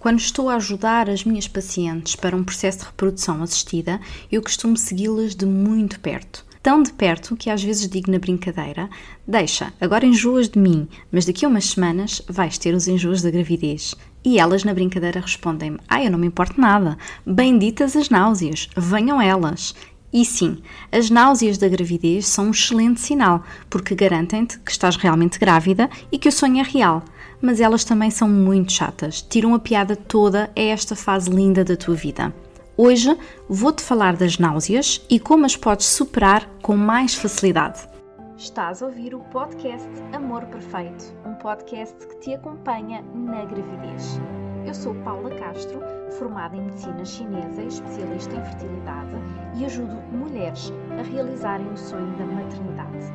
Quando estou a ajudar as minhas pacientes para um processo de reprodução assistida, eu costumo segui-las de muito perto. Tão de perto que às vezes digo na brincadeira: Deixa, agora enjoas de mim, mas daqui a umas semanas vais ter os enjoos da gravidez. E elas na brincadeira respondem-me: Ah, eu não me importo nada. Benditas as náuseas, venham elas. E sim, as náuseas da gravidez são um excelente sinal, porque garantem-te que estás realmente grávida e que o sonho é real. Mas elas também são muito chatas, tiram a piada toda a esta fase linda da tua vida. Hoje vou-te falar das náuseas e como as podes superar com mais facilidade. Estás a ouvir o podcast Amor Perfeito, um podcast que te acompanha na gravidez. Eu sou Paula Castro, formada em medicina chinesa e especialista em fertilidade, e ajudo mulheres a realizarem o sonho da maternidade.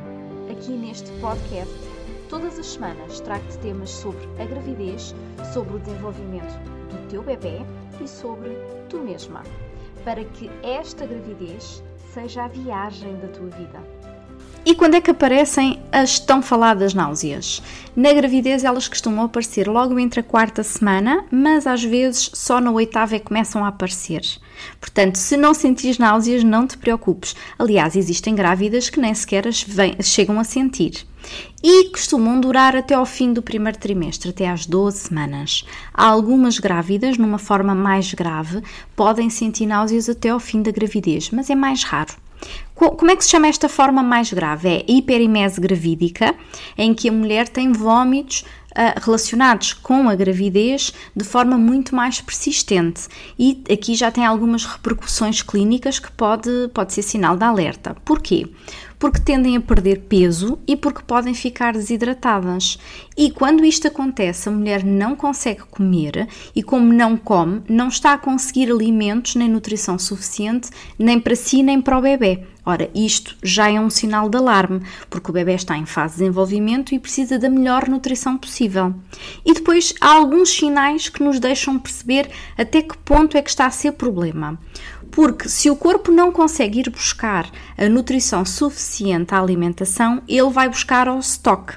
Aqui neste podcast, todas as semanas trago-te temas sobre a gravidez, sobre o desenvolvimento do teu bebê e sobre tu mesma, para que esta gravidez seja a viagem da tua vida. E quando é que aparecem as tão faladas náuseas? Na gravidez elas costumam aparecer logo entre a quarta semana, mas às vezes só na oitava é que começam a aparecer. Portanto, se não sentires náuseas, não te preocupes. Aliás, existem grávidas que nem sequer as vem, chegam a sentir. E costumam durar até ao fim do primeiro trimestre, até às 12 semanas. Algumas grávidas, numa forma mais grave, podem sentir náuseas até ao fim da gravidez, mas é mais raro. Como é que se chama esta forma mais grave? É hiperimese gravídica, em que a mulher tem vômitos uh, relacionados com a gravidez de forma muito mais persistente. E aqui já tem algumas repercussões clínicas que pode, pode ser sinal de alerta. Porquê? Porque tendem a perder peso e porque podem ficar desidratadas. E quando isto acontece, a mulher não consegue comer e, como não come, não está a conseguir alimentos nem nutrição suficiente nem para si nem para o bebê. Ora, isto já é um sinal de alarme, porque o bebê está em fase de desenvolvimento e precisa da melhor nutrição possível. E depois há alguns sinais que nos deixam perceber até que ponto é que está a ser problema. Porque se o corpo não consegue ir buscar a nutrição suficiente à alimentação, ele vai buscar ao estoque.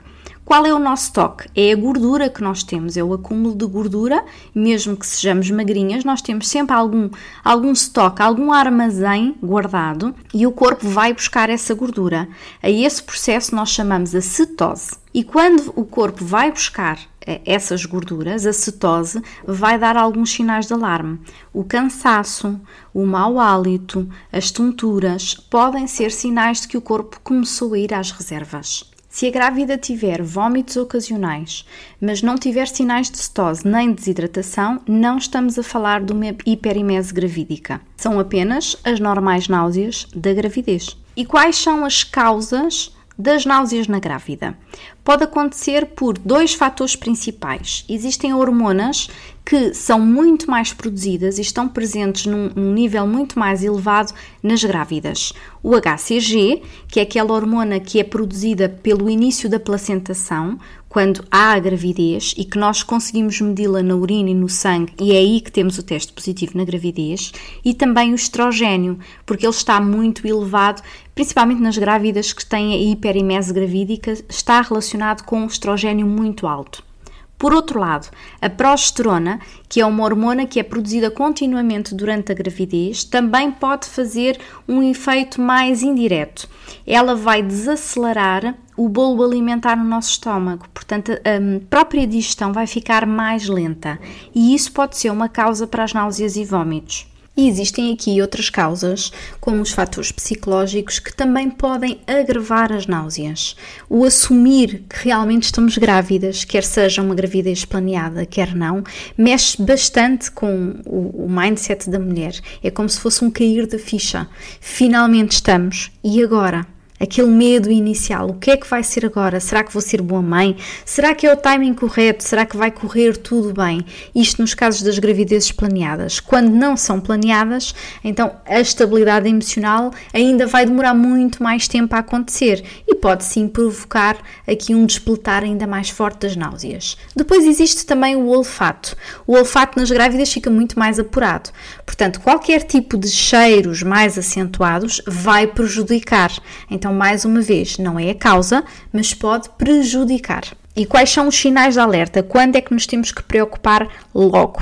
Qual é o nosso estoque? É a gordura que nós temos, é o acúmulo de gordura, mesmo que sejamos magrinhas, nós temos sempre algum, algum estoque, algum armazém guardado e o corpo vai buscar essa gordura. A esse processo nós chamamos a cetose. E quando o corpo vai buscar essas gorduras, a cetose vai dar alguns sinais de alarme. O cansaço, o mau hálito, as tonturas podem ser sinais de que o corpo começou a ir às reservas. Se a grávida tiver vômitos ocasionais, mas não tiver sinais de cetose nem desidratação, não estamos a falar de uma hiperimese gravídica. São apenas as normais náuseas da gravidez. E quais são as causas das náuseas na grávida? Pode acontecer por dois fatores principais. Existem hormonas que são muito mais produzidas e estão presentes num, num, nível muito mais elevado nas grávidas. O HCG, que é aquela hormona que é produzida pelo início da placentação, quando há a gravidez e que nós conseguimos medi-la na urina e no sangue, e é aí que temos o teste positivo na gravidez, e também o estrogênio, porque ele está muito elevado, principalmente nas grávidas que têm a hiperimese gravídica, está relacionado com um estrogênio muito alto. Por outro lado, a progesterona, que é uma hormona que é produzida continuamente durante a gravidez, também pode fazer um efeito mais indireto. Ela vai desacelerar o bolo alimentar no nosso estômago, portanto, a própria digestão vai ficar mais lenta e isso pode ser uma causa para as náuseas e vômitos. E existem aqui outras causas, como os fatores psicológicos, que também podem agravar as náuseas. O assumir que realmente estamos grávidas, quer seja uma gravidez planeada, quer não, mexe bastante com o, o mindset da mulher. É como se fosse um cair da ficha. Finalmente estamos, e agora? Aquele medo inicial: o que é que vai ser agora? Será que vou ser boa mãe? Será que é o timing correto? Será que vai correr tudo bem? Isto nos casos das gravidezes planeadas. Quando não são planeadas, então a estabilidade emocional ainda vai demorar muito mais tempo a acontecer e pode sim provocar aqui um despletar ainda mais forte das náuseas. Depois existe também o olfato. O olfato nas grávidas fica muito mais apurado. Portanto, qualquer tipo de cheiros mais acentuados vai prejudicar. Então, então, mais uma vez, não é a causa, mas pode prejudicar. E quais são os sinais de alerta? Quando é que nos temos que preocupar logo?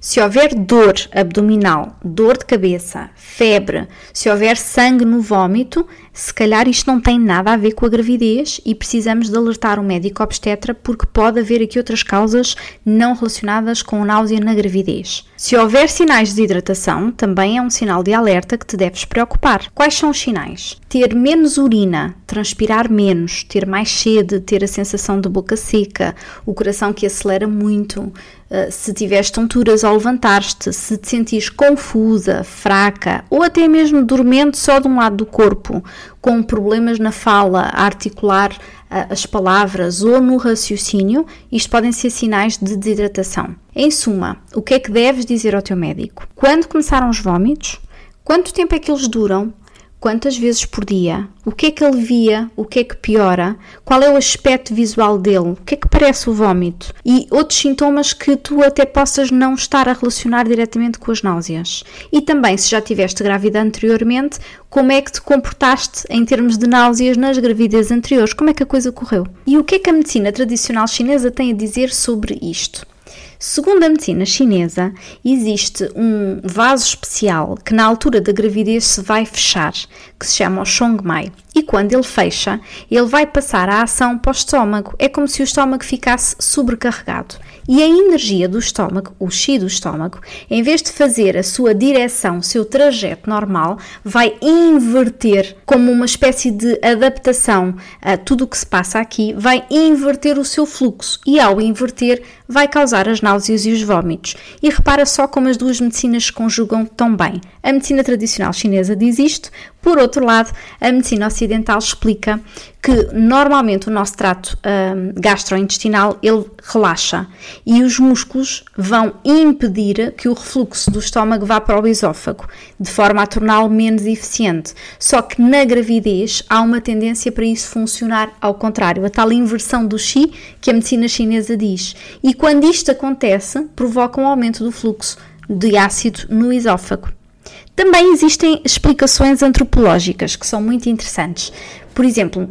Se houver dor abdominal, dor de cabeça, febre, se houver sangue no vômito, se calhar isto não tem nada a ver com a gravidez e precisamos de alertar o médico obstetra porque pode haver aqui outras causas não relacionadas com náusea na gravidez. Se houver sinais de desidratação, também é um sinal de alerta que te deves preocupar. Quais são os sinais? Ter menos urina, transpirar menos, ter mais sede, ter a sensação de boca seca, o coração que acelera muito, eh, se tiveres tonturas ao levantar-te, se te sentires confusa, fraca ou até mesmo dormente só de um lado do corpo, com problemas na fala, a articular uh, as palavras ou no raciocínio, isto podem ser sinais de desidratação. Em suma, o que é que deves dizer ao teu médico? Quando começaram os vômitos? Quanto tempo é que eles duram? Quantas vezes por dia, o que é que ele via, o que é que piora, qual é o aspecto visual dele, o que é que parece o vômito e outros sintomas que tu até possas não estar a relacionar diretamente com as náuseas. E também, se já tiveste grávida anteriormente, como é que te comportaste em termos de náuseas nas gravidezes anteriores, como é que a coisa correu. E o que é que a medicina tradicional chinesa tem a dizer sobre isto? Segundo a medicina chinesa, existe um vaso especial que na altura da gravidez se vai fechar, que se chama o Shongmai. E quando ele fecha, ele vai passar a ação para o estômago. É como se o estômago ficasse sobrecarregado. E a energia do estômago, o chi do estômago, em vez de fazer a sua direção, o seu trajeto normal, vai inverter como uma espécie de adaptação a tudo o que se passa aqui, vai inverter o seu fluxo e ao inverter vai causar as náuseas e os vômitos. E repara só como as duas medicinas se conjugam tão bem. A medicina tradicional chinesa diz isto, por outro lado, a medicina ocidental explica que normalmente o nosso trato um, gastrointestinal ele relaxa e os músculos vão impedir que o refluxo do estômago vá para o esófago, de forma a torná-lo menos eficiente. Só que na gravidez há uma tendência para isso funcionar ao contrário, a tal inversão do Qi que a medicina chinesa diz. E quando isto acontece, provoca um aumento do fluxo de ácido no esófago. Também existem explicações antropológicas que são muito interessantes. Por exemplo,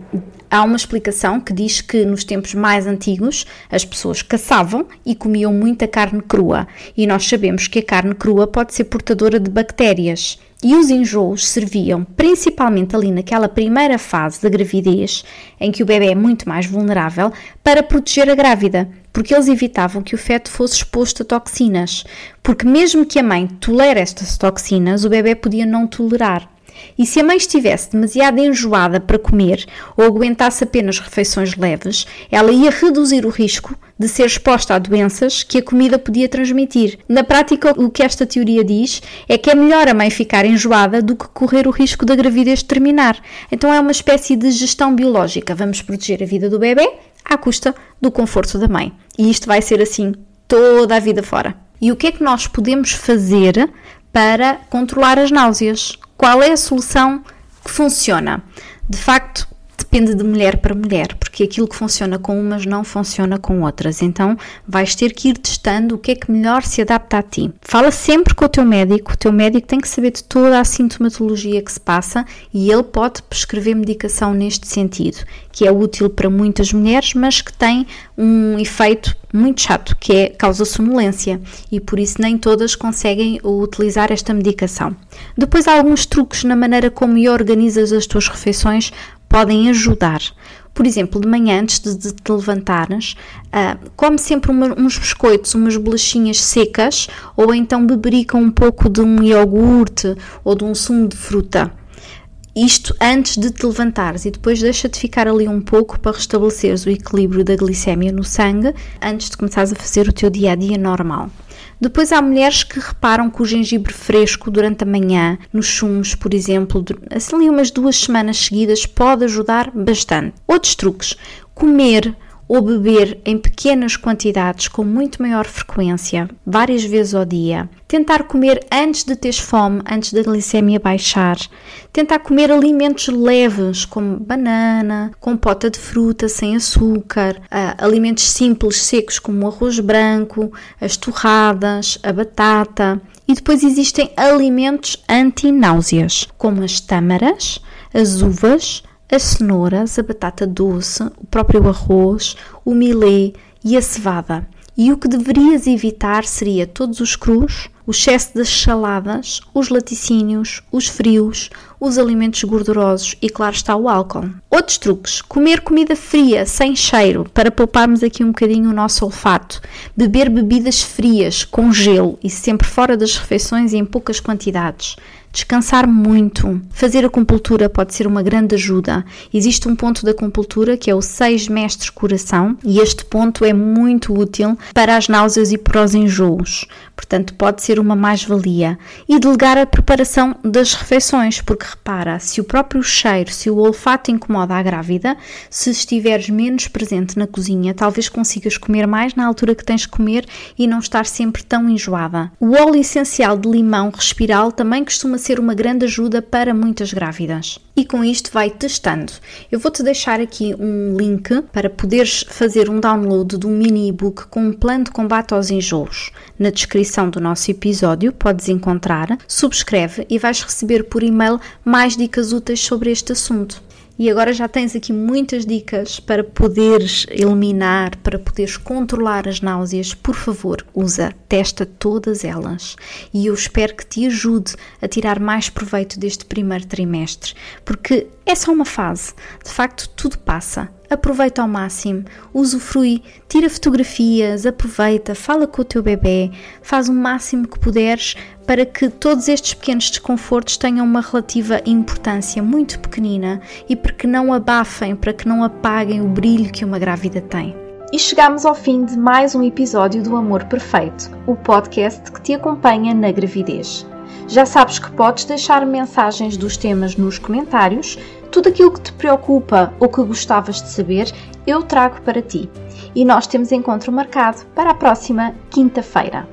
há uma explicação que diz que nos tempos mais antigos as pessoas caçavam e comiam muita carne crua, e nós sabemos que a carne crua pode ser portadora de bactérias. E os enjoos serviam principalmente ali naquela primeira fase da gravidez, em que o bebê é muito mais vulnerável, para proteger a grávida, porque eles evitavam que o feto fosse exposto a toxinas, porque mesmo que a mãe tolere estas toxinas, o bebê podia não tolerar. E se a mãe estivesse demasiado enjoada para comer ou aguentasse apenas refeições leves, ela ia reduzir o risco de ser exposta a doenças que a comida podia transmitir. Na prática, o que esta teoria diz é que é melhor a mãe ficar enjoada do que correr o risco da gravidez terminar. Então é uma espécie de gestão biológica. Vamos proteger a vida do bebê à custa do conforto da mãe. E isto vai ser assim toda a vida fora. E o que é que nós podemos fazer para controlar as náuseas? Qual é a solução que funciona? De facto, depende de mulher para mulher, porque aquilo que funciona com umas não funciona com outras. Então, vais ter que ir testando o que é que melhor se adapta a ti. Fala sempre com o teu médico, o teu médico tem que saber de toda a sintomatologia que se passa e ele pode prescrever medicação neste sentido, que é útil para muitas mulheres, mas que tem um efeito muito chato, que é causa sonolência, e por isso nem todas conseguem utilizar esta medicação. Depois há alguns truques na maneira como organizas as tuas refeições podem ajudar. Por exemplo, de manhã, antes de, te levantares, uh, come sempre uma, uns biscoitos, umas bolachinhas secas, ou então beberica um pouco de um iogurte ou de um sumo de fruta. Isto antes de te levantares e depois deixa-te ficar ali um pouco para restabeleceres o equilíbrio da glicémia no sangue antes de começares a fazer o teu dia a dia normal. Depois há mulheres que reparam que o gengibre fresco durante a manhã, nos sumos, por exemplo, assim umas duas semanas seguidas, pode ajudar bastante. Outros truques: comer ou beber em pequenas quantidades com muito maior frequência, várias vezes ao dia. Tentar comer antes de teres fome, antes da glicemia baixar. Tentar comer alimentos leves, como banana, compota de fruta sem açúcar, uh, alimentos simples, secos, como o arroz branco, as torradas, a batata. E depois existem alimentos anti-náuseas, como as tâmaras, as uvas, as cenouras, a batata doce, o próprio arroz, o milê e a cevada. E o que deverias evitar seria todos os crus, o excesso das saladas, os laticínios, os frios, os alimentos gordurosos e, claro está, o álcool. Outros truques: comer comida fria, sem cheiro, para pouparmos aqui um bocadinho o nosso olfato. Beber bebidas frias, com gelo e sempre fora das refeições e em poucas quantidades descansar muito. Fazer acupuntura pode ser uma grande ajuda. Existe um ponto da acupuntura que é o 6 mestres coração e este ponto é muito útil para as náuseas e para os enjoos. Portanto, pode ser uma mais-valia. E delegar a preparação das refeições, porque repara, se o próprio cheiro, se o olfato incomoda a grávida, se estiveres menos presente na cozinha, talvez consigas comer mais na altura que tens de comer e não estar sempre tão enjoada. O óleo essencial de limão respiral também costuma ser uma grande ajuda para muitas grávidas. E com isto vai testando. Eu vou-te deixar aqui um link para poderes fazer um download um mini e-book com um plano de combate aos enjoos. Na descrição do nosso episódio podes encontrar, subscreve e vais receber por e-mail mais dicas úteis sobre este assunto. E agora já tens aqui muitas dicas para poderes eliminar, para poderes controlar as náuseas. Por favor, usa, testa todas elas. E eu espero que te ajude a tirar mais proveito deste primeiro trimestre, porque é só uma fase. De facto, tudo passa aproveita ao máximo, usufrui, tira fotografias, aproveita, fala com o teu bebê, faz o máximo que puderes para que todos estes pequenos desconfortos tenham uma relativa importância muito pequenina e para que não abafem, para que não apaguem o brilho que uma grávida tem. E chegamos ao fim de mais um episódio do Amor Perfeito, o podcast que te acompanha na gravidez. Já sabes que podes deixar mensagens dos temas nos comentários tudo aquilo que te preocupa ou que gostavas de saber, eu trago para ti. E nós temos encontro marcado para a próxima quinta-feira.